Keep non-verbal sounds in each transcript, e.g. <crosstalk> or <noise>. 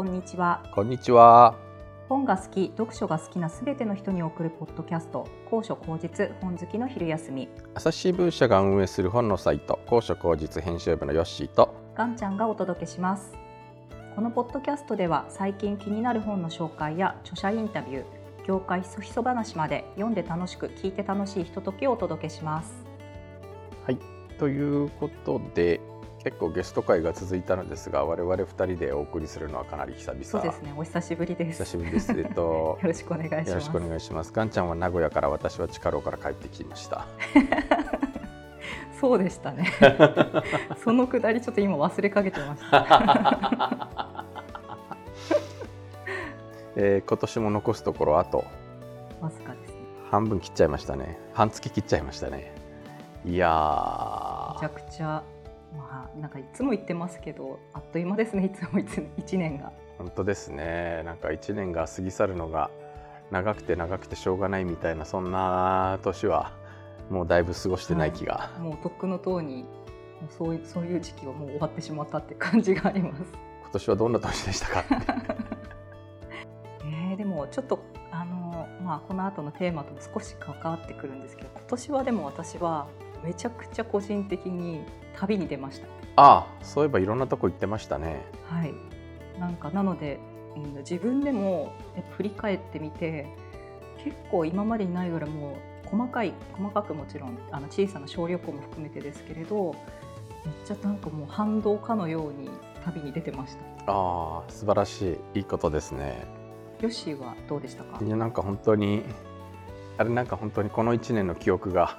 こんにちは。こんにちは。本が好き読書が好きなすべての人に送るポッドキャスト。高所高実本好きの昼休み。朝日新聞社が運営する本のサイト。高所高実編集部のヨッシーとガンちゃんがお届けします。このポッドキャストでは最近気になる本の紹介や著者インタビュー業界ひそひそ話まで読んで楽しく聞いて楽しいひとときをお届けします。はい。ということで結構ゲスト会が続いたのですが我々二人でお送りするのはかなり久々。そうですね。お久しぶりです。久しぶりです。えっと <laughs> よろしくお願いします。よろしくお願いします。ガンちゃんは名古屋から私は近郎から帰ってきました。そうでしたね。<laughs> そのくだりちょっと今忘れかけてました <laughs> えー今年も残すところあとわずかですね。半分切っちゃいましたね。半月切っちゃいましたね。いやめちゃくちゃまあなんかいつも言ってますけどあっという間ですねいつもいつ一年が。本当ですね。なんか1年が過ぎ去るのが長くて長くてしょうがないみたいなそんな年はもうだいぶ過ごしてない気が、もうとっくのとうにそういうそういう時期はもう終わってしまったって感じがあります。今年はどんな年でしたか？<laughs> えー、でもちょっとあのまあこの後のテーマとも少し関わってくるんですけど今年はでも私はめちゃくちゃ個人的に旅に出ました。ああそういえばいろんなとこ行ってましたねはい、なんかなので、うん、自分でも振り返ってみて結構今までにないぐらいもう細かい細かくもちろんあの小さな小旅行も含めてですけれどめっちゃなんかもう反動かのように旅に出てました。ああ素晴らしいいいことですねヨッシーはどうでしたか？いやなんか本当にあれなんか本当にこの1年の記憶が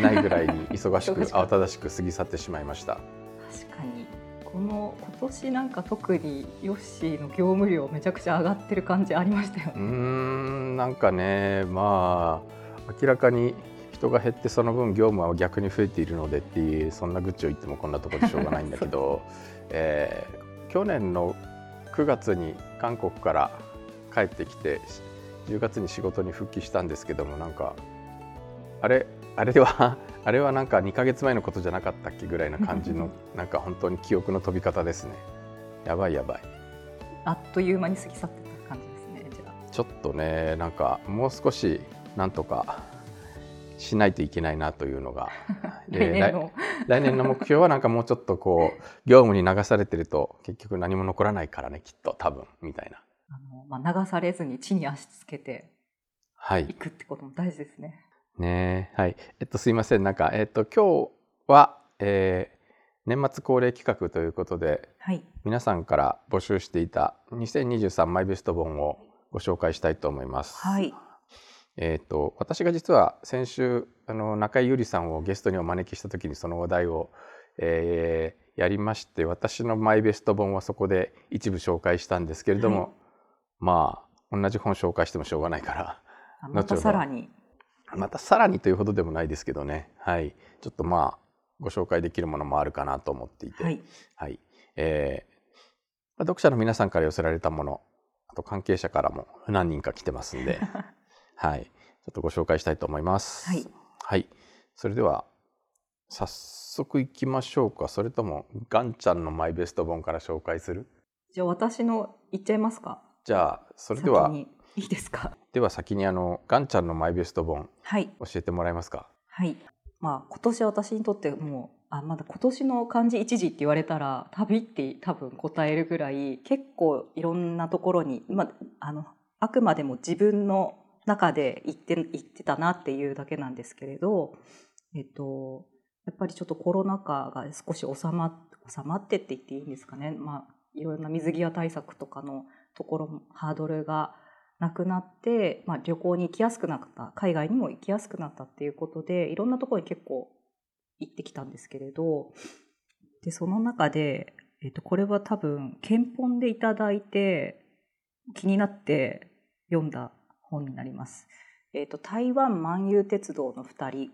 ないぐらいに忙しく慌ただしく過ぎ去ってしまいました。確かに。この今年なんか特にヨッシーの業務量めちゃくちゃ上がってる感じありましたよね。んなんかねまあ明らかに人が減ってその分業務は逆に増えているのでっていうそんな愚痴を言ってもこんなところでしょうがないんだけど、<laughs> えー去年の9月に韓国から帰ってきて10月に仕事に復帰したんですけどもなんかあれあれでは <laughs> あれはなんか2ヶ月前のことじゃなかったっけぐらいな感じの <laughs> なんか本当に記憶の飛び方ですね。やばいやばい。あっという間に過ぎ去ってた感じですね。じゃあ。ちょっとねなんかもう少しなんとかしないといけないなというのが <laughs> 来で年の。来来年の目標はなんかもうちょっとこう業務に流されてると結局何も残らないからねきっと多分みたいな。あの、まあ、流されずに地に足つけてはい。いくってことも大事ですね。ねえはい。えっとすいません。なんかえっと今日は、えー年末恒例企画ということではい、皆さんから募集していた2023マイベスト本をご紹介したいと思います。はい、えー、と私が実は先週あの中井ゆりさんをゲストにお招きした時にその話題を、えーやりまして私のマイベスト本はそこで一部紹介したんですけれども、はい。まあ同じ本紹介してもしょうがないからあまたさらにまたさらにというほどでもないですけどね。はい。ちょっとまあご紹介できるものもあるかなと思っていて、はい、はい。えーまあ読者の皆さんから寄せられたものあと関係者からも何人か来てますんで。<laughs> はい、ちょっとご紹介したいと思います。はい、はい、それでは早速いきましょうか。それともガンちゃんのマイベスト本から紹介する？じゃあ私の言っちゃいますか。じゃあそれでは <laughs> いいですか？では先にあのガンちゃんのマイベスト本はい、教えてもらえますか？はい。まあ今年私にとってもうあまだ今年の漢字一字って言われたら旅って多分答えるぐらい結構いろんなところにまああのあくまでも自分の中で行って行ってたなっていうだけなんですけれど、えっとやっぱりちょっとコロナ禍が少し収ま収まってって言っていいんですかね。まあいろんな水際対策とかのところもハードルがなくなって、まあ、旅行に行きやすくなった海外にも行きやすくなったっていうことでいろんなところに結構行ってきたんですけれどでその中で、えっとこれは多分憲本でいただいて気になって読んだ本になります。えっと台湾万有鉄道の2人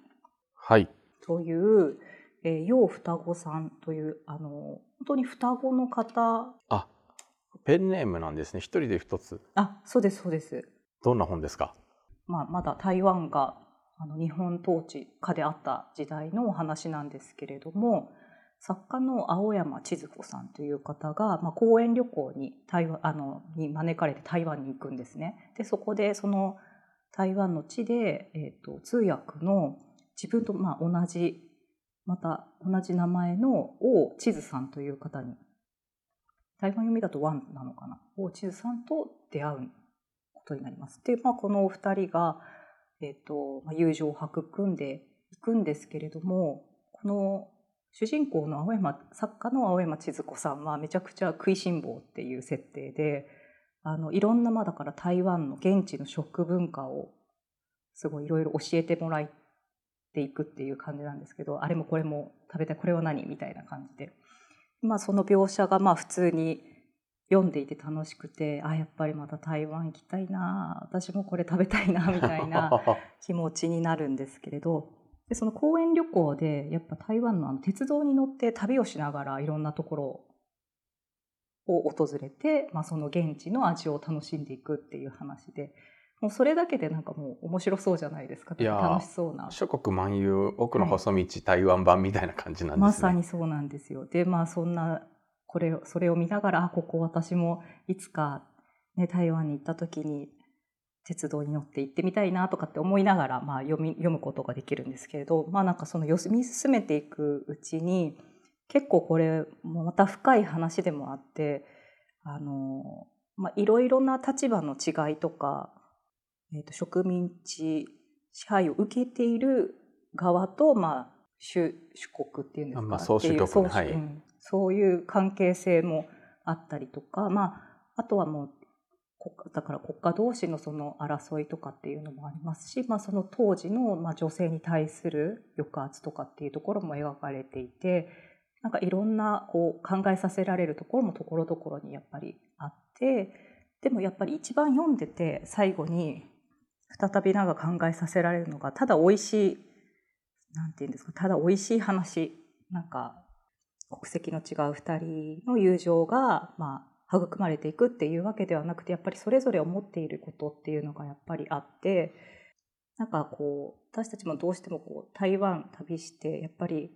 はい。という、えー、楊双子さんというあの本当に双子の方あ、ペンネームなんですね。一人で一つ。あそうですそうですどんな本ですか？まあ、まだ台湾があの日本統治下であった時代のお話なんですけれども作家の青山千鶴子さんという方が、まあ、講演旅行に台湾あのに招かれて台湾に行くんですね。でそこでその台湾の地で、えーと、通訳の自分とまあ同じまた同じ名前の王千鶴さんという方に台湾読みだとワンなのかな？王千鶴さんと出会うことになります。で、まあ、このお二人が、えーとまあ、友情を育んでいくんですけれどもこの主人公の青山作家の青山千鶴子さんはめちゃくちゃ食いしん坊っていう設定であのいろんなまだから台湾の現地の食文化をすごいいろいろ教えてもらっていくっていう感じなんですけどあれもこれも食べたいこれは何？みたいな感じで、まあ、その描写がまあ普通に読んでいて楽しくてあやっぱりまた台湾行きたいな私もこれ食べたいなみたいな <laughs> 気持ちになるんですけれどでその講演旅行でやっぱ台湾のあの鉄道に乗って旅をしながらいろんなところを訪れて、まあ、その現地の味を楽しんでいくっていう話でもうそれだけでなんかもう面白そうじゃないですか。楽しそうな。諸国漫遊奥の細道、はい、台湾版みたいな感じなんですね。まさにそうなんですよ。でまあそんなこれそれを見ながらあここ私もいつか、ね、台湾に行った時に鉄道に乗って行ってみたいなとかって思いながら、まあ、読み読むことができるんですけれど、まあ、なんかその読み進めていくうちに結構これもまた深い話でもあってあの、まあ、いろいろな立場の違いとか、えー、と植民地支配を受けている側と、まあ、主主国っていうんですか、まあ、そういうそう,、はい、そういう関係性もあったりとか、まあ、あとはもうだから国家同士のその争いとかっていうのもありますし、まあ、その当時のまあ女性に対する抑圧とかっていうところも描かれていてなんかいろんなこう考えさせられるところもところどころにやっぱりあってでもやっぱり一番読んでて最後に再びなんか考えさせられるのがただ美味しいなんて言うんですかただ美味しい話なんか国籍の違う2人の友情がまあ育まれていくっていうわけではなくてやっぱりそれぞれ思っていることっていうのがやっぱりあってなんかこう私たちもどうしてもこう台湾旅してやっぱり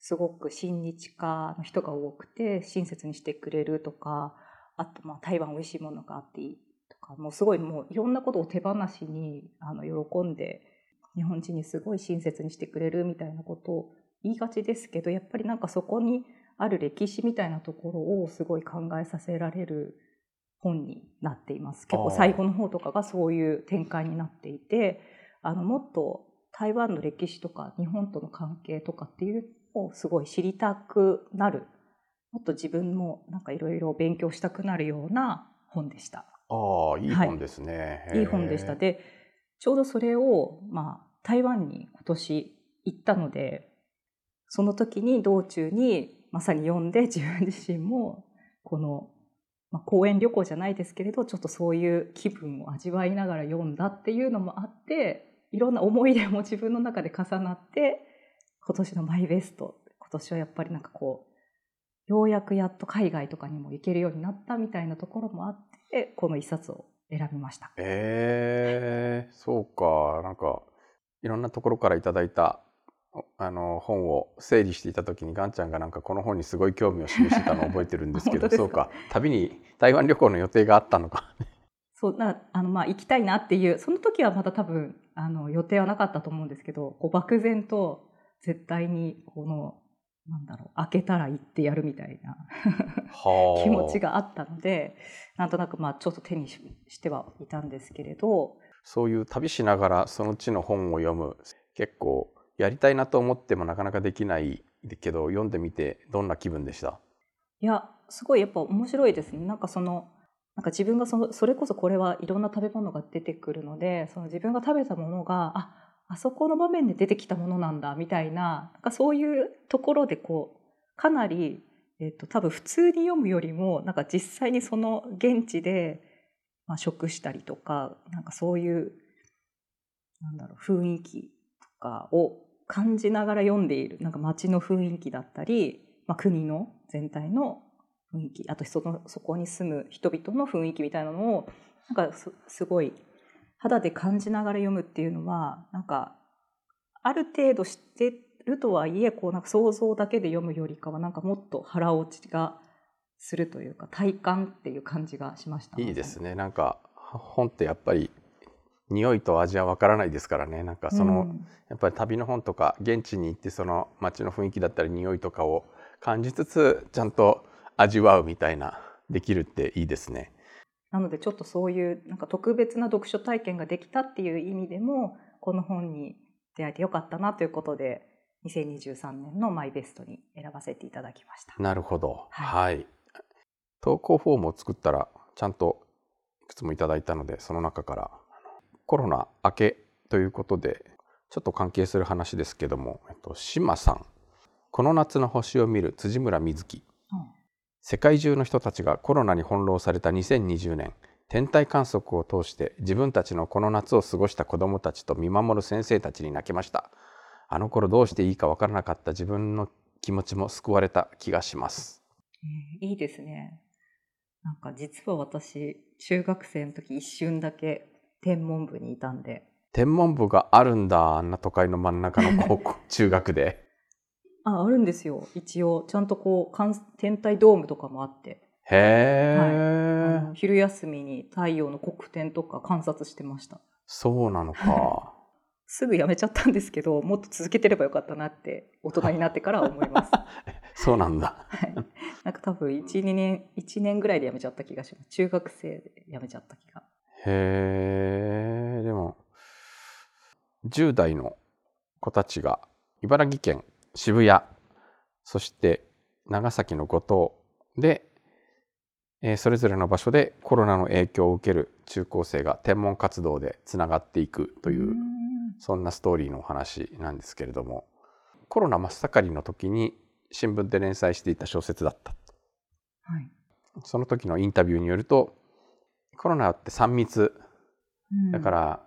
すごく親日家の人が多くて親切にしてくれるとかあとまあ台湾美味しいものがあっていいかもうすごいもういろんなことを手放しにあの喜んで日本人にすごい親切にしてくれるみたいなことを言いがちですけどやっぱりなんかそこにある歴史みたいなところをすごい考えさせられる本になっています。結構最後の方とかがそういう展開になっていて、あのもっと台湾の歴史とか日本との関係とかっていうのをすごい知りたくなる、もっと自分もなんかいろいろ勉強したくなるような本でした。ああ、いい本ですね、はい。いい本でした。で、ちょうどそれを、まあ、台湾に今年行ったので、その時に道中にまさに読んで <laughs> 自分自身もこの、まあ、公園旅行じゃないですけれどちょっとそういう気分を味わいながら読んだっていうのもあっていろんな思い出も <laughs> 自分の中で重なって今年のマイベスト今年はやっぱりなんかこうようやくやっと海外とかにも行けるようになったみたいなところもあってこの一冊を選びました。えー、そうか。なんかいろんなところからいただいたあの本を整理していた時にガンちゃんがなんかこの本にすごい興味を示してたのを覚えてるんですけど <laughs> そうか。旅に台湾旅行の予定があったのか。そうなあのまあ行きたいなっていうその時はまだ多分あの予定はなかったと思うんですけどこう漠然と絶対にこのなんだろう開けたら行ってやるみたいな気持ちがあったのでなんとなくまあちょっと手にしてはいたんですけれど。そういう旅しながらその地の本を読む結構やりたいなと思ってもなかなかできないけど読んでみてどんな気分でした？いやすごいやっぱ面白いですね。なんかそのなんか自分がそのそれこそこれはいろんな食べ物が出てくるのでその自分が食べたものがああそこの場面で出てきたものなんだみたいななんかそういうところでこうかなり、えっと、多分普通に読むよりもなんか実際にその現地で、まあ、食したりとかなんかそういうなんだろう雰囲気とかを感じながら読んでいるなんか街の雰囲気だったり、まあ、国の全体の雰囲気あとそのそこに住む人々の雰囲気みたいなのをなんかすごい肌で感じながら読むっていうのはなんかある程度知ってるとはいえこうなんか想像だけで読むよりかはなんかもっと腹落ちがするというか体感っていう感じがしました。いいですね。なんか本ってやっぱり匂いと味はわからないですからね。なんかその、うん、やっぱり旅の本とか現地に行ってその街の雰囲気だったり匂いとかを感じつつちゃんと味わうみたいなできるっていいですね。なのでちょっとそういうなんか特別な読書体験ができたっていう意味でもこの本に出会えてよかったなということで2023年のマイベストに選ばせていただきました。なるほど。はい。はい、投稿フォームを作ったらちゃんといくつもいただいたのでその中からコロナ明けということでちょっと関係する話ですけども、えっと、島さんこの夏の星を見る辻村瑞希、うん、世界中の人たちがコロナに翻弄された2020年天体観測を通して自分たちのこの夏を過ごした子どもたちと見守る先生たちに泣けました。あの頃どうしていいか分からなかった自分の気持ちも救われた気がします、えー、いいですね。なんか実は私中学生の時一瞬だけ天文部にいたんで。天文部があるんだあんな都会の真ん中の高校 <laughs> 中学でああるんですよ。一応ちゃんとこう天体ドームとかもあって。へえ、はい、昼休みに太陽の黒点とか観察してました。そうなのか。<laughs> すぐやめちゃったんですけどもっと続けてればよかったなって大人になってから思います。<laughs> そうなんだ、はい、なんか多分12年1年ぐらいでやめちゃった気がします。中学生でやめちゃった気が。へえでも10代の子たちが茨城県渋谷そして長崎の五島で、えー、それぞれの場所でコロナの影響を受ける中高生が天文活動でつながっていくというそんなストーリーのお話なんですけれどもコロナ真っ盛りの時に新聞で連載していた小説だった、はい、その時のインタビューによるとコロナって3密、だから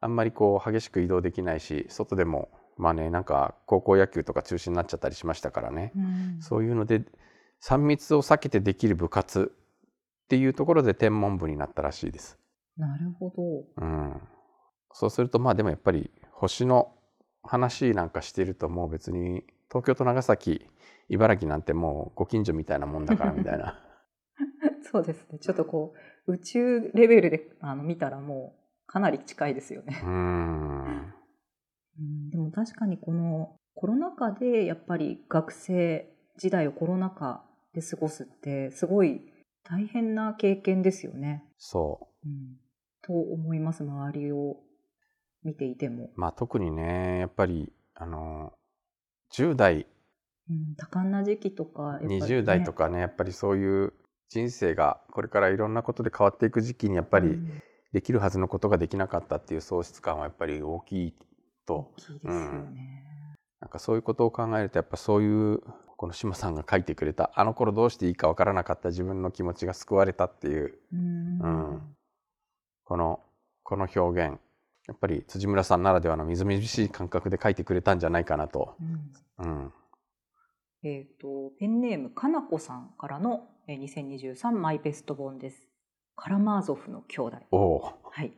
あんまりこう激しく移動できないし外でもまあねなんか高校野球とか中止になっちゃったりしましたからね、うん、そういうので3密を避けてできる部活っていうところで天文部になったらしいです。なるほど、うん、そうするとまあでもやっぱり星の話なんかしてるともう別に東京と長崎茨城なんてもうご近所みたいなもんだからみたいな。<laughs> そうですね。ちょっとこう宇宙レベルであの見たらもうかなり近いですよね。うんでも確かにこのコロナ禍でやっぱり学生時代をコロナ禍で過ごすってすごい大変な経験ですよね。そう、うん、と思います周りを見ていても。まあ特にねやっぱりあの10代、うん、多感な時期とか、ね、20代とかねやっぱりそういう人生がこれからいろんなことで変わっていく時期にやっぱりできるはずのことができなかったっていう喪失感はやっぱり大きいと。うん、なんかそういうことを考えるとやっぱそういうこの島さんが書いてくれたあの頃どうしていいかわからなかった自分の気持ちが救われたっていううん、このこの表現やっぱり辻村さんならではのみずみずしい感覚で書いてくれたんじゃないかなと。うん、うん、えっ、ー、とペンネームかなこさんからの2023マイベスト本です。カラマーゾフの兄弟。はい。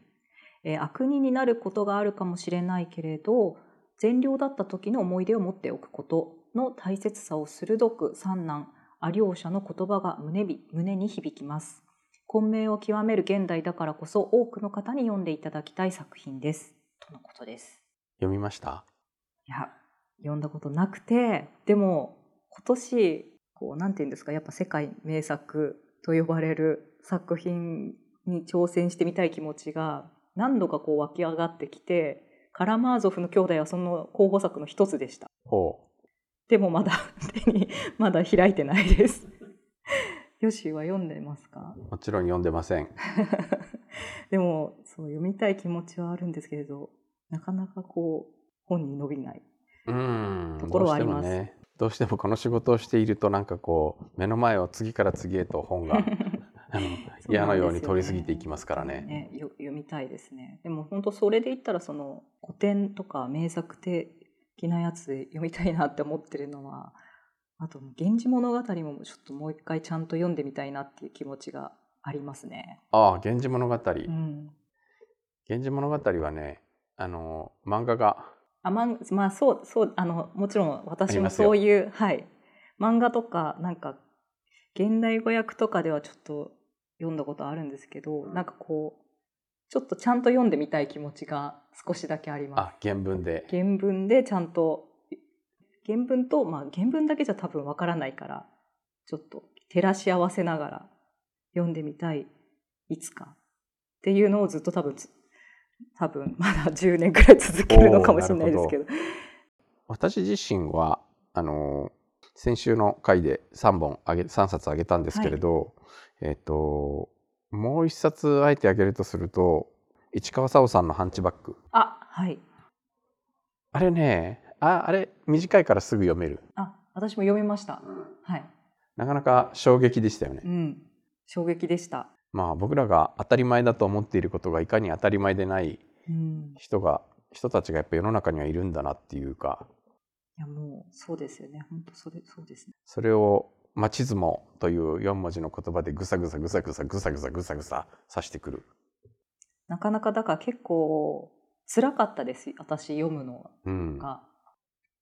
えー、悪人になることがあるかもしれないけれど善良だった時の思い出を持っておくことの大切さを鋭く三男あ両者の言葉が胸胸に響きます。混迷を極める現代だからこそ多くの方に読んでいただきたい作品です。とのことです。読みました？いや、読んだことなくて、でも今年、こう、なんていうんですか、やっぱ世界名作と呼ばれる作品に挑戦してみたい気持ちが何度かこう湧き上がってきて、カラマーゾフの兄弟はその候補作の一つでした。でもまだ手にまだ開いてないです。ヨシは読んでますか？もちろん読んでません。<laughs> でもそう読みたい気持ちはあるんですけれど、なかなかこう本に伸びないところはあります。ね、どうしてもこの仕事をしているとなんかこう目の前を次から次へと本があの嫌のように通り過ぎていきますからね。ね。読みたいですね。でも本当それで言ったらその古典とか名作的なやつで読みたいなって思ってるのはあと「源氏物語」もちょっともう一回ちゃんと読んでみたいなっていう気持ちがありますね。ああ「源氏物語」うん、源氏物語はねあの漫画があまんまあそうそうあのもちろん私もそういうはい。漫画とかなんか現代語訳とかではちょっと読んだことあるんですけどなんかこうちょっとちゃんと読んでみたい気持ちが少しだけあります。あ原文で。原文でちゃんと原文と、まあ、原文だけじゃ多分わからないからちょっと照らし合わせながら読んでみたい。いつか。っていうのをずっと多分つ多分まだ10年くらい続けるのかもしれないですけど。私自身はあの先週の回で3本あげ3冊あげたんですけれど、えっ、ともう一冊あえてあげるとすると市川沙央さんの「ハンチバック。あはい」あれねああれ短いからすぐ読める。あ私も読みました。はい。なかなか衝撃でしたよね、うん。衝撃でした。まあ僕らが当たり前だと思っていることがいかに当たり前でないうん。人が人たちがやっぱ世の中にはいるんだなっていうか。いやもうそうですよね。本当それそうですね。それを「マチズモ」という4文字の言葉でぐさぐさぐさぐさぐさぐさぐさぐさ指してくる。なかなかだから結構辛かったです私読むのうん、が。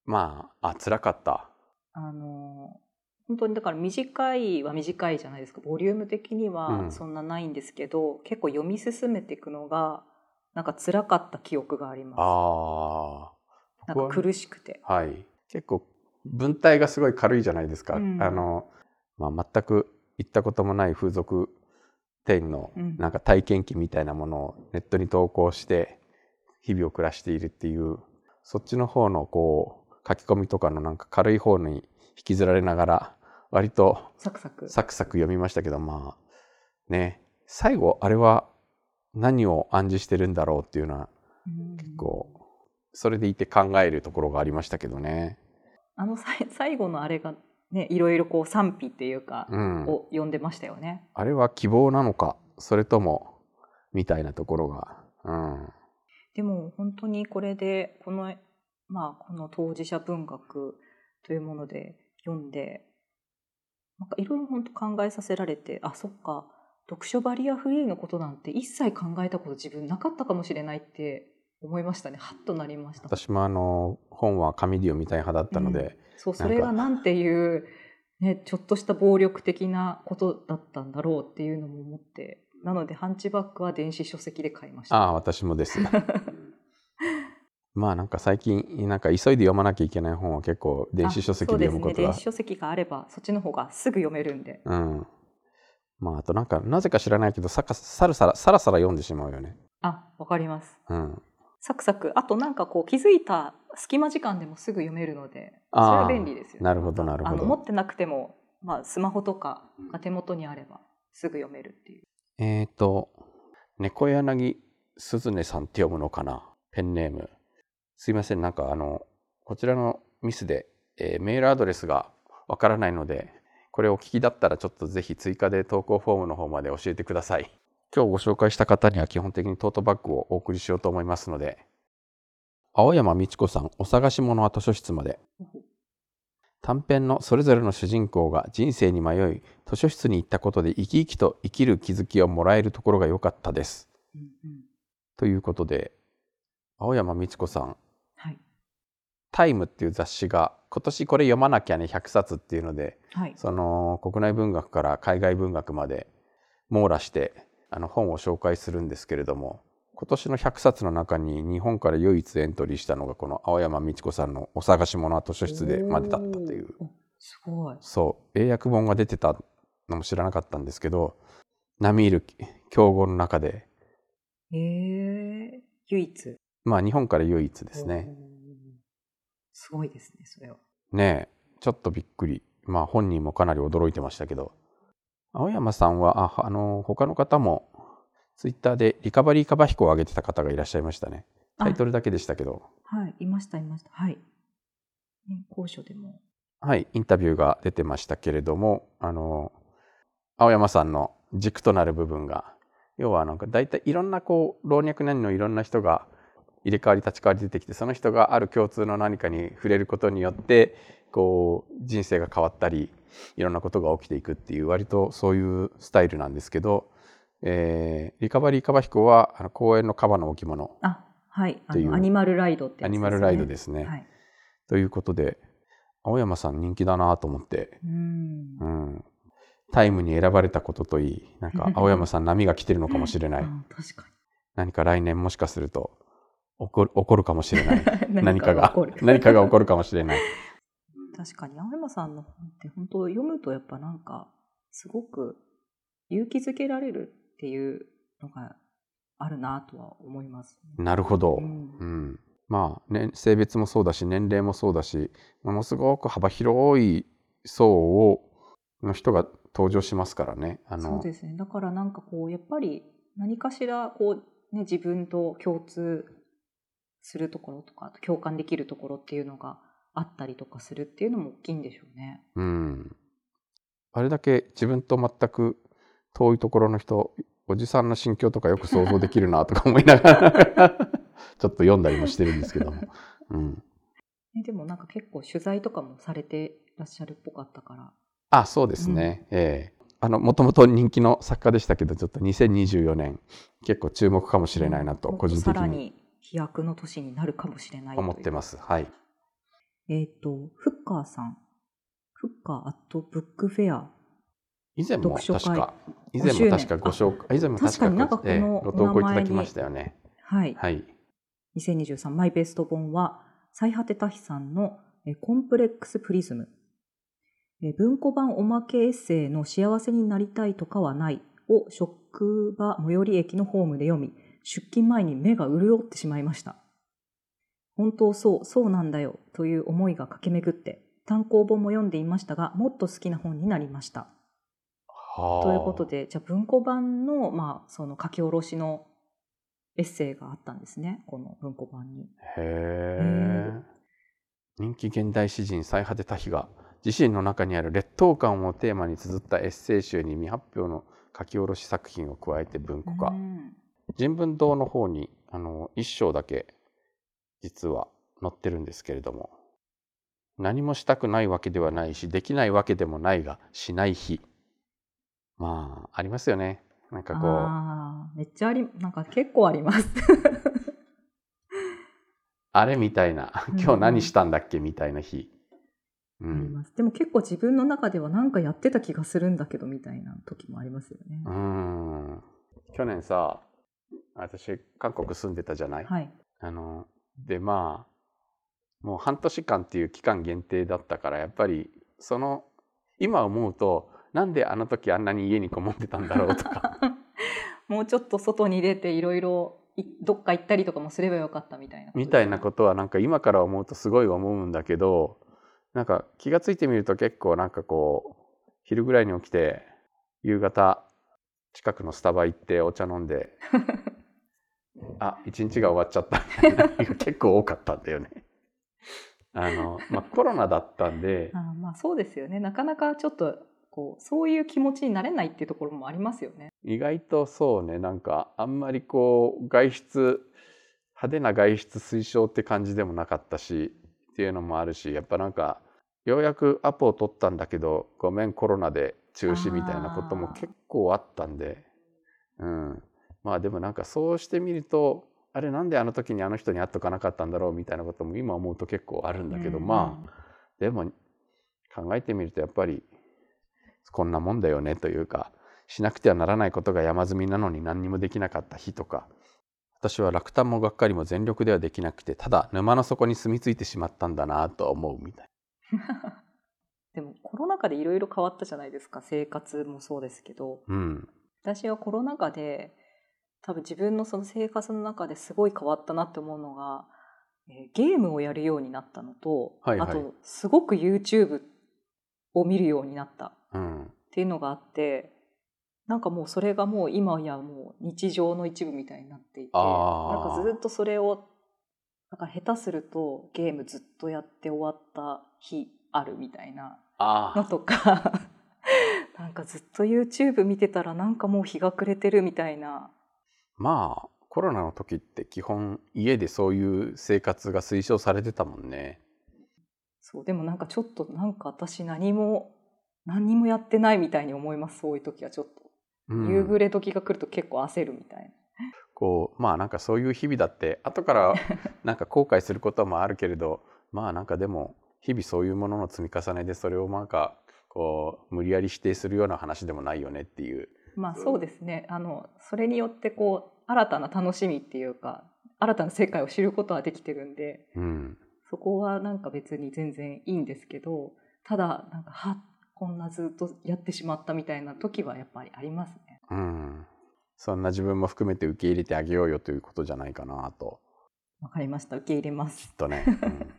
まああ辛かった。あの本当にだから短いは短いじゃないですか。ボリューム的にうはん。そんなないんですけど、結構読み進めていくのがなんか辛かった記憶があります。ああなんか苦しくて。はい結構文体がすごい軽いじゃないですか。うん。あのまあ、全く行ったこともない風俗店のうん。なんか体験記みたいなものをネットに投稿して日々を暮らしているっていうそっちの方のこう書き込みとかのなんか軽い方に引きずられながら割とサクサク。サクサク読みましたけどまあね最後あれは何を暗示してるんだろうっていうのはうん。結構それでいて考えるところがありましたけどね。あの最後のあれがねいろいろこう賛否っていうか、うん、を読んでましたよね。あれは希望なのかそれともみたいなところが、うん、でも本当にこれでこの,、まあ、この当事者文学というもので読んでなんかいろいろ本当考えさせられてあそっか読書バリアフリーのことなんて一切考えたこと自分なかったかもしれないって思いましたね。ハッとなりました。私もあの本は紙で読みたい派だったので、そうそなんか。れがなんていう、ね、ちょっとした暴力的なことだったんだろうっていうのも思ってなのでハンチバックは電子書籍で買いました。ああ私もです。<laughs> まあなんか最近なんか急いで読まなきゃいけない本は結構電子書籍で読むことがね。電子書籍があればそっちの方がすぐ読めるんで。うん。まああとなんかなぜか知らないけどさかさらさらさらさら読んでしまうよね。あわかります。うんサクサク。あとなんかこう気づいた隙間時間でもすぐ読めるのでそれは便利ですよね。なるほどなるほあのど持ってなくても、まあ、スマホとかが手元にあればすぐ読めるっていう。えーと猫柳鈴音さんって読むのかな？ペンネーム。すいません。なんかあのこちらのミスで、えーメールアドレスがわからないのでこれをお聞きだったらちょっとぜひ追加で投稿フォームの方まで教えてください今日ご紹介した方には基本的にトートバッグをお送りしようと思いますので青山美智子さんお探し物は図書室まで。短編のそれぞれの主人公が人生に迷い図書室に行ったことで生き生きと生きる気づきをもらえるところが良かったです。うんうんということで青山美智子さん。はい「タイムっていう雑誌が今年これ読まなきゃね100冊っていうのではい。その国内文学から海外文学まで網羅してあの本を紹介するんですけれども今年の100冊の中に日本から唯一エントリーしたのがこの青山美智子さんの「お探し物は図書室で」までだったという。すごい。そう。英訳本が出てたのも知らなかったんですけど並みいる競合の中でへえ唯一。まあ日本から唯一ですね。すごいですねそれは。ねえ。ちょっとびっくり。まあ本人もかなり驚いてましたけど青山さんはああの他の方もツイッターでリカバリーカバヒコを上げてた方がいらっしゃいましたね。タイトルだけでしたけど。はいいましたいました。はい、ね、高所でも。はいインタビューが出てましたけれどもあの青山さんの軸となる部分が要はなんか大体いろんなこう老若男女いろんな人が入れ替わり立ち替わり出てきてその人がある共通の何かに触れることによってこう人生が変わったりいろんなことが起きていくっていう割とそういうスタイルなんですけど、えーリカバリーカバヒコはあの公園のカバの置物あはい、あっていうのアニマルライドってね。アニマルライドですね。はい。ということで青山さん人気だなと思って、うんう。ん、タイムに選ばれたことといいなんか <laughs> 青山さん波が来てるのかもしれないあ確か何か来年もしかすると起こる起こるかもしれないに。<laughs> 何かが何かが起こるかもしれない確かに青山さんの本って本当読むとやっぱなんかすごく勇気づけられるっていうのがあるなとは思います、なるほど、ううんん。まあ、ね、性別もそうだし年齢もそうだしものすごく幅広い層をの人が登場しますからね。あのそうですね。だからなんかこうやっぱり何かしらこう、ね、自分と共通するところとか共感できるところっていうのがあったりとかするっていうのも大きいんでしょうね。うん、あれだけ自分と全く遠いところの人おじさんの心境とかよく想像できるなとか思いながら <laughs> ちょっと読んだりもしてるんですけども。うん、ねでもなんか結構取材とかもされてらっしゃるっぽかったから。あそうですね、ええ。あのもともと人気の作家でしたけどちょっと2024年結構注目かもしれないなと個人的にさらに飛躍の年になるかもしれない思ってます。はい、えっ、とフッカーさん。フッカーアットブックフェア。以前も確か以前も確かご紹介以前も確か確かになんかこのええご投稿いただきましたよね。はい、はい。2023マイベスト本は最果て多比さんのえコンプレックスプリズム。え文庫版おまけエッセイの幸せになりたいとかはないを職場最寄り駅のホームで読み出勤前に目が潤ってしまいました本当そうそうなんだよという思いが駆け巡って単行本も読んでいましたがもっと好きな本になりましたはあということでじゃあ文庫版の,、まあその書き下ろしのエッセイがあったんですねこの文庫版に。へえ。人気現代詩人最果て多比が自身の中にある劣等感をテーマに綴ったエッセイ集に未発表の書き下ろし作品を加えて文庫化。うん人文堂の方にあの一章だけ実は載ってるんですけれども。何もしたくないわけではないしできないわけでもないがしない日。まあありますよね。なんかこう。めっちゃありなんか結構あります。<laughs> あれみたいな。うん今日何したんだっけみたいな日、うん、でも結構自分の中では何かやってた気がするんだけどみたいな時もありますよね。うん。去年さ私韓国住んでたじゃない、はい。あのでまあもう半年間っていう期間限定だったからやっぱりその今思うとなんであの時あんなに家にこもってたんだろうとか。<laughs> もうちょっと外に出ていろいろいどっか行ったりとかもすればよかったみたいなね、みたいなことはなんか今から思うとすごい思うんだけどなんか気がついてみると結構なんかこう昼ぐらいに起きて夕方近くのスタバ行ってお茶飲んで <laughs> あ一日が終わっちゃった。みたいな結構多かったんだよね。あのまあ、コロナだったんで <laughs> あーまあそうですよね。なかなかちょっとこうそういう気持ちになれないっていうところもありますよね。意外とそうね。なんかあんまりこう外出派手な外出推奨って感じでもなかったしっていうのもあるしやっぱなんかようやくアポを取ったんだけどごめんコロナで中止みたいなことも結構あったんでうんまあでもなんかそうしてみるとあれなんであの時にあの人に会っとかなかったんだろうみたいなことも今思うと結構あるんだけど、うんまあでも考えてみるとやっぱりこんなもんだよねというかしなくてはならないことが山積みなのに何にもできなかった日とか私は落胆もがっかりも全力ではできなくてただ沼の底に住み着いてしまったんだなとは思うみたい。<laughs> でもコロナ禍でいろいろ変わったじゃないですか。生活もそうですけど。うん。私はコロナ禍で多分自分のその生活の中ですごい変わったなって思うのが、えーゲームをやるようになったのと、はいはい。あとすごく YouTube を見るようになったっうんていうのがあってなんかもうそれがもう今やもう日常の一部みたいになっていてなんかずっとそれをなんか下手するとゲームずっとやって終わった日あるみたいなあのとか <laughs> なんかずっと YouTube 見てたらなんかもう日が暮れてるみたいなまあコロナの時って基本家でそういう生活が推奨されてたもんね。そうでもなんかちょっとなんか私何も何もやってないみたいに思います。そういう時はちょっと、うん。夕暮れ時が来ると結構焦るみたいこうまあなんかそういう日々だって後から <laughs> なんか後悔することもあるけれどまあなんかでも日々そういうものの積み重ねでそれをなんかこう無理やり否定するような話でもないよねっていう。まあそうですねあのそれによってこう新たな楽しみっていうか新たな世界を知ることはできてるんで、うん、そこはなんか別に全然いいんですけどただなんかはこんなずっとやってしまったみたいな時はやっぱりありますね。うんそんな自分も含めて受け入れてあげようよということじゃないかなと。わかりました。受け入れます。きっとね。うん、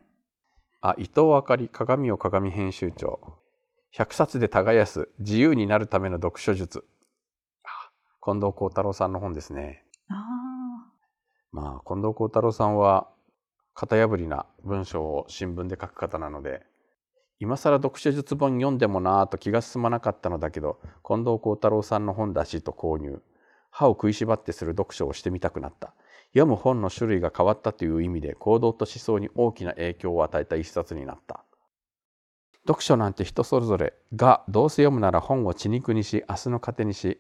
あ、伊藤あかり、鏡を鏡編集長。百冊で耕す、自由になるための読書術。近藤幸太郎さんの本ですね。あまあ、近藤幸太郎さんは、型破りな文章を新聞で書く方なので、今更読書術本読んでもなぁと気が進まなかったのだけど、近藤幸太郎さんの本だしと購入。歯を食いしばってする読書をしてみたくなった。読む本の種類が変わったという意味で行動と思想に大きな影響を与えた一冊になった。読書なんて人それぞれがどうせ読むなら本を血肉にし明日の糧にし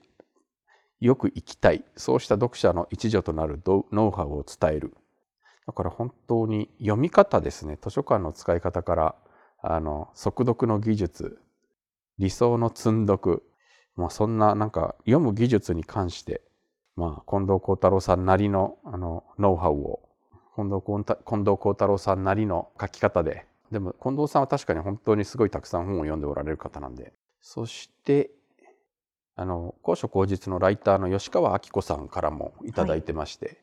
よく生きたい。そうした読者の一助となるノウハウを伝える。だから本当に読み方ですね。図書館の使い方からあの速読の技術理想の積んどくまあ、そんななんか読む技術に関して、まあ、近藤幸太郎さんなりのあのノウハウを近藤近藤幸太郎さんなりの書き方で。でも近藤さんは確かに本当にすごいたくさん本を読んでおられる方なんで。そしてあの高所高実のライターの吉川明子さんからも頂いてまして、はい、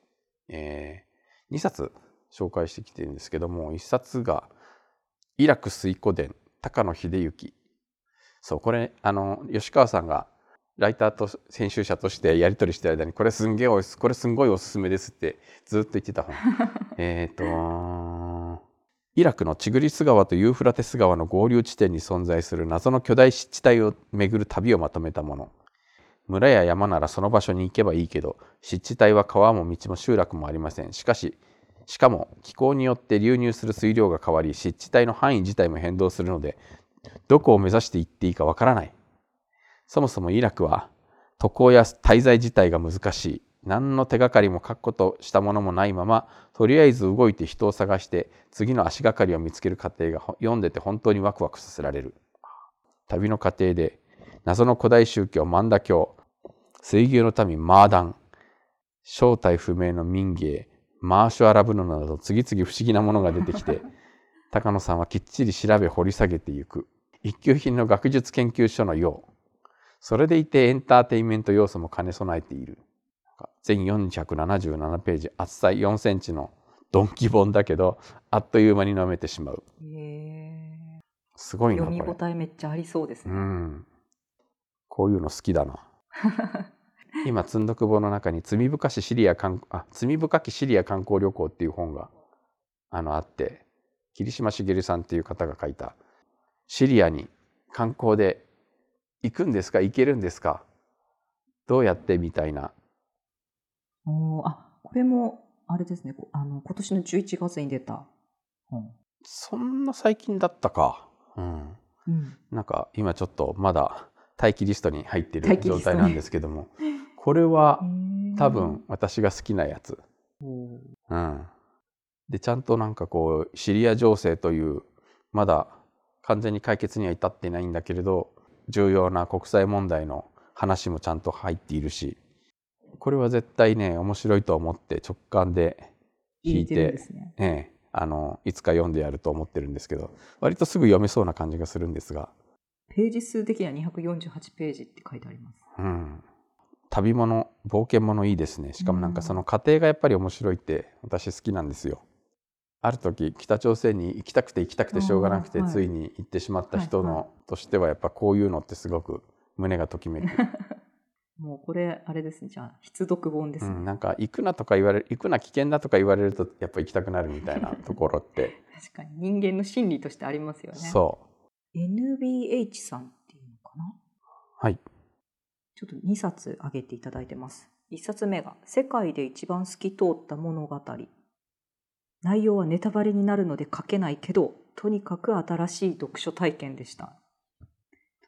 えー、2冊紹介してきてるんですけども1冊が「イラク水湖伝高野秀幸。そうこれあの吉川さんがライターと編集者としてやり取りしてる間にこれすんげえこれすんごいおすすめですってずっと言ってた本。<laughs> えっとイラクのチグリス川とユーフラテス川の合流地点に存在する謎の巨大湿地帯を巡る旅をまとめたもの村や山ならその場所に行けばいいけど湿地帯は川も道も集落もありませんしかししかも気候によって流入する水量が変わり湿地帯の範囲自体も変動するのでどこを目指していっていいかわからない。そもそもイラクは渡航や滞在自体が難しい。何の手がかりも確固としたものもないまま、とりあえず動いて人を探して次の足がかりを見つける過程が読んでて本当にワクワクさせられる。旅の過程で謎の古代宗教マンダ教、水牛の民マーダン、正体不明の民芸、マーシュアラブノなど次々不思議なものが出てきて、<laughs> 高野さんはきっちり調べ掘り下げていく。一級品の学術研究所のよう。それでいてエンターテインメント要素も兼ね備えている。全477ページ、厚さ4センチのドンキ本だけど、あっという間に飲めてしまう。すごいな。読み応えめっちゃありそうですね。うん。こういうの好きだな。<laughs> 今、積んどく本の中に罪深しシリア観あ罪深きシリア観光旅行っていう本があのあって、桐島茂さんっていう方が書いたシリアに観光で行くんですか行けるんですかどうやってみたいな。おあこれもあれですねあの今年の11月に出た本。そんな最近だったか。うん。うん、なんか今ちょっとまだ待機リストに入ってる状態なんですけども、これは <laughs> 多分私が好きなやつ。うん。でちゃんとなんかこうシリア情勢というまだ完全に解決には至っていないんだけれど重要な国際問題の話もちゃんと入っているしこれは絶対ね面白いと思って直感で引いてい、ね、あのいつか読んでやると思ってるんですけど割とすぐ読めそうな感じがするんですが。ページ数的には248ページって書いてあります。うん。旅物冒険物いいですね。しかもなんかその過程がやっぱり面白いって私好きなんですよ。ある時北朝鮮に行きたくて行きたくてしょうがなくて、ついに行ってしまった人の、としてはやっぱこういうのってすごく胸がときめく。<laughs> もうこれあれですねじゃあ必読本です、ね、うん、なんか行くなとか言われる行くな危険だとか言われるとやっぱ行きたくなるみたいな <laughs> ところって。確かに人間の心理としてありますよね。そう。NBH さんっていうのかな？はい。ちょっと2冊挙げていただいてます。1冊目が「世界で一番透き通った物語」内容はネタバレになるので書けないけど、とにかく新しい読書体験でした。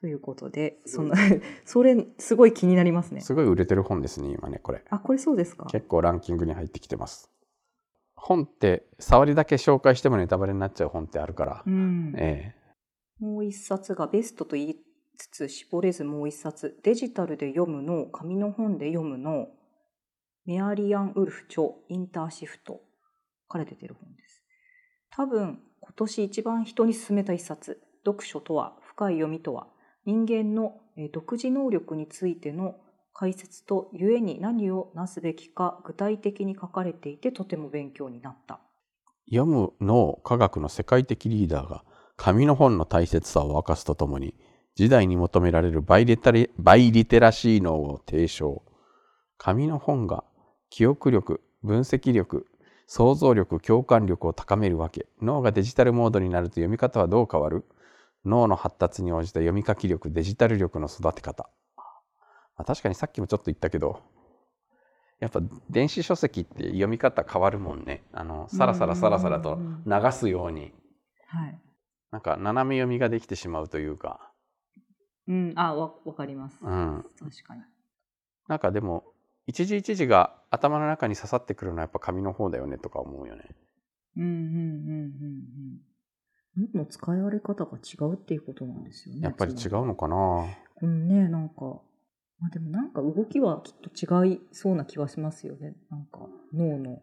ということでその <laughs> それすごい気になりますね。すごい売れてる本ですね今ねこれ。あこれそうですか？結構ランキングに入ってきてます。本って触りだけ紹介してもネタバレになっちゃう本ってあるから、うん。え。もう一冊がベストと言いつつ絞れずもう一冊。デジタルで読むの紙の本で読むのメアリアン・ウルフ著インターシフトから出てる本です。多分今年一番人に勧めた一冊。読書とは深い読みとは人間の独自能力についての解説と故に何をなすべきか具体的に書かれていてとても勉強になった。読む脳科学の世界的リーダーが紙の本の大切さを明かすとともに時代に求められるバイリタリバイリテラシー脳を提唱。紙の本が記憶力分析力想像力共感力を高めるわけ。脳がデジタルモードになると読み方はどう変わる？脳の発達に応じた読み書き力デジタル力の育て方、まあ、確かにさっきもちょっと言ったけどやっぱ電子書籍って読み方変わるもんね。あのさらさらさらさらと流すように。はい。なんか斜め読みができてしまうというか、うん。あわわかります。うん、確かに。なんかでも一時一時が頭の中に刺さってくるのはやっぱ紙の方だよねとか思うよね。うんうんうんうんうん。脳の使いわれ方が違うっていうことなんですよね。やっぱり違うのかな？りうんね、なんか。まあでもなんか動きはきっと違いそうな気はしますよね。なんか脳の。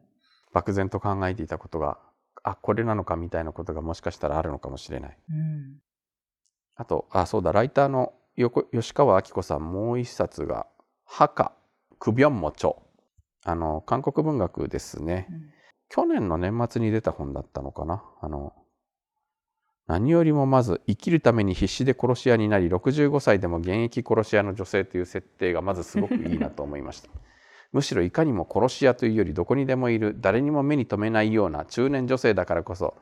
漠然と考えていたことがあこれなのかみたいなことがもしかしたらあるのかもしれない。うん。あとあそうだライターの横吉川明子さんもう一冊が「ハカクビョンモチョ」あの韓国文学ですね。うん去年の年末に出た本だったのかな？あの何よりもまず生きるために必死で殺し屋になり65歳でも現役殺し屋の女性という設定がまずすごくいいなと思いました <laughs> むしろいかにも殺し屋というよりどこにでもいる誰にも目に留めないような中年女性だからこそ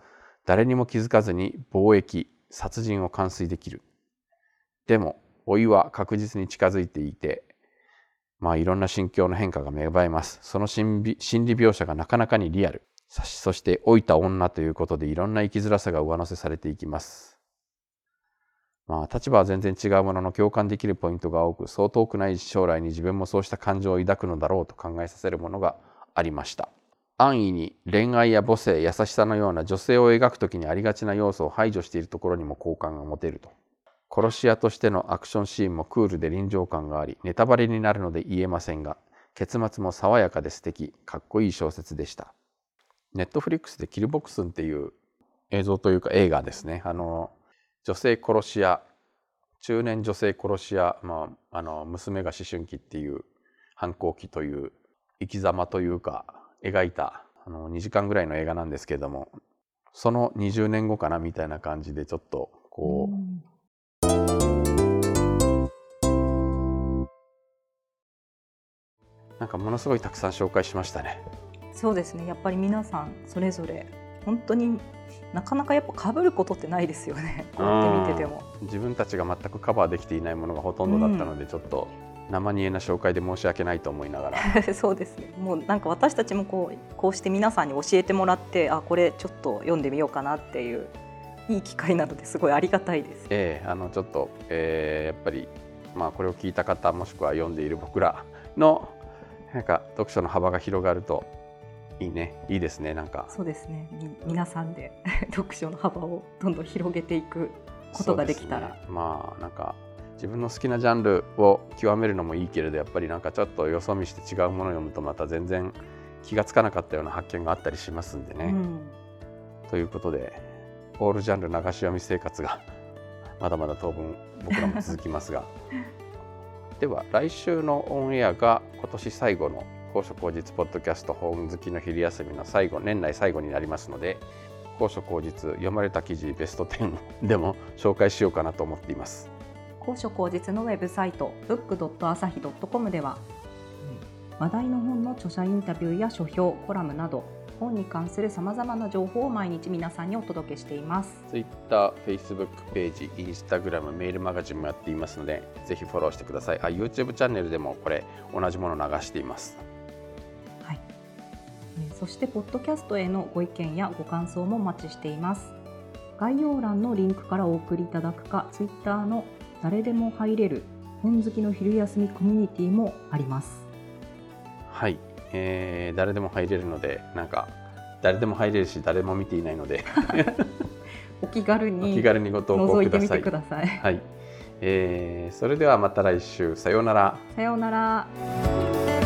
誰にも気づかずに貿易殺人を完遂できるでも老いは確実に近づいていてまあいろんな心境の変化が芽生えます。その心理心理描写がなかなかにリアル。そしそして老いた女ということでいろんな生きづらさが上乗せされていきます。まあ立場は全然違うものの共感できるポイントが多く、そう遠くない将来に自分もそうした感情を抱くのだろうと考えさせるものがありました。安易に恋愛や母性、優しさのような女性を描くときにありがちな要素を排除しているところにも好感が持てると。殺し屋としてのアクションシーンもクールで臨場感がありネタバレになるので言えませんが結末も爽やかで素敵かっこいい小説でしたネットフリックスで「キルボクスン」っていう映像というか映画ですねあの女性殺し屋中年女性殺し屋、まあ、あの娘が思春期っていう反抗期という生き様というか描いたあの2時間ぐらいの映画なんですけれどもその20年後かなみたいな感じでちょっとこう、うんなんかものすごいたくさん紹介しましたね。そうですね。やっぱり皆さんそれぞれ本当になかなかやっぱ被ることってないですよね。こうやって見てても。自分たちが全くカバーできていないものがほとんどだったので、ちょっと生煮えな紹介で申し訳ないと思いながら <laughs> そうですね。もうなんか私たちもこうこうして皆さんに教えてもらって、あこれちょっと読んでみようかなっていういい機会なのですごいありがたいです。ええあのちょっと、えーやっぱり、まあ、これを聞いた方もしくは読んでいる僕らのなんか読書の幅が広がるといいね。いいですねなんか。そうですね。み皆さんで <laughs> 読書の幅をどんどん広げていくことができたら。ね。まあなんか自分の好きなジャンルを極めるのもいいけれどやっぱりなんかちょっとよそ見して違うものを読むとまた全然気がつかなかったような発見があったりしますんでね。うん、ということでオールジャンル流し読み生活が <laughs> まだまだ当分僕らも続きますが。<laughs> では来週のオンエアが今年最後の高所高実ポッドキャスト本好きの昼休みの最後年内最後になりますので高所高実読まれた記事ベスト10でも紹介しようかなと思っています。高所高実のウェブサイト book.asahi.com では話題の本の著者インタビューや書評コラムなど本に関するさまざまな情報を毎日皆さんにお届けしています Twitter、Facebook ページ、Instagram、メールマガジンもやっていますのでぜひフォローしてください。あ YouTube チャンネルでもこれ同じもの流しています。そしてポッドキャストへのご意見やご感想もお待ちしています。概要欄のリンクからお送りいただくか Twitter の誰でも入れる本好きの昼休みコミュニティもあります。はい、えー誰でも入れるのでなんか誰でも入れるし誰も見ていないので。<laughs> お気軽おに気軽にご投稿ください。はい、えーそれではまた来週。さようなら。さようなら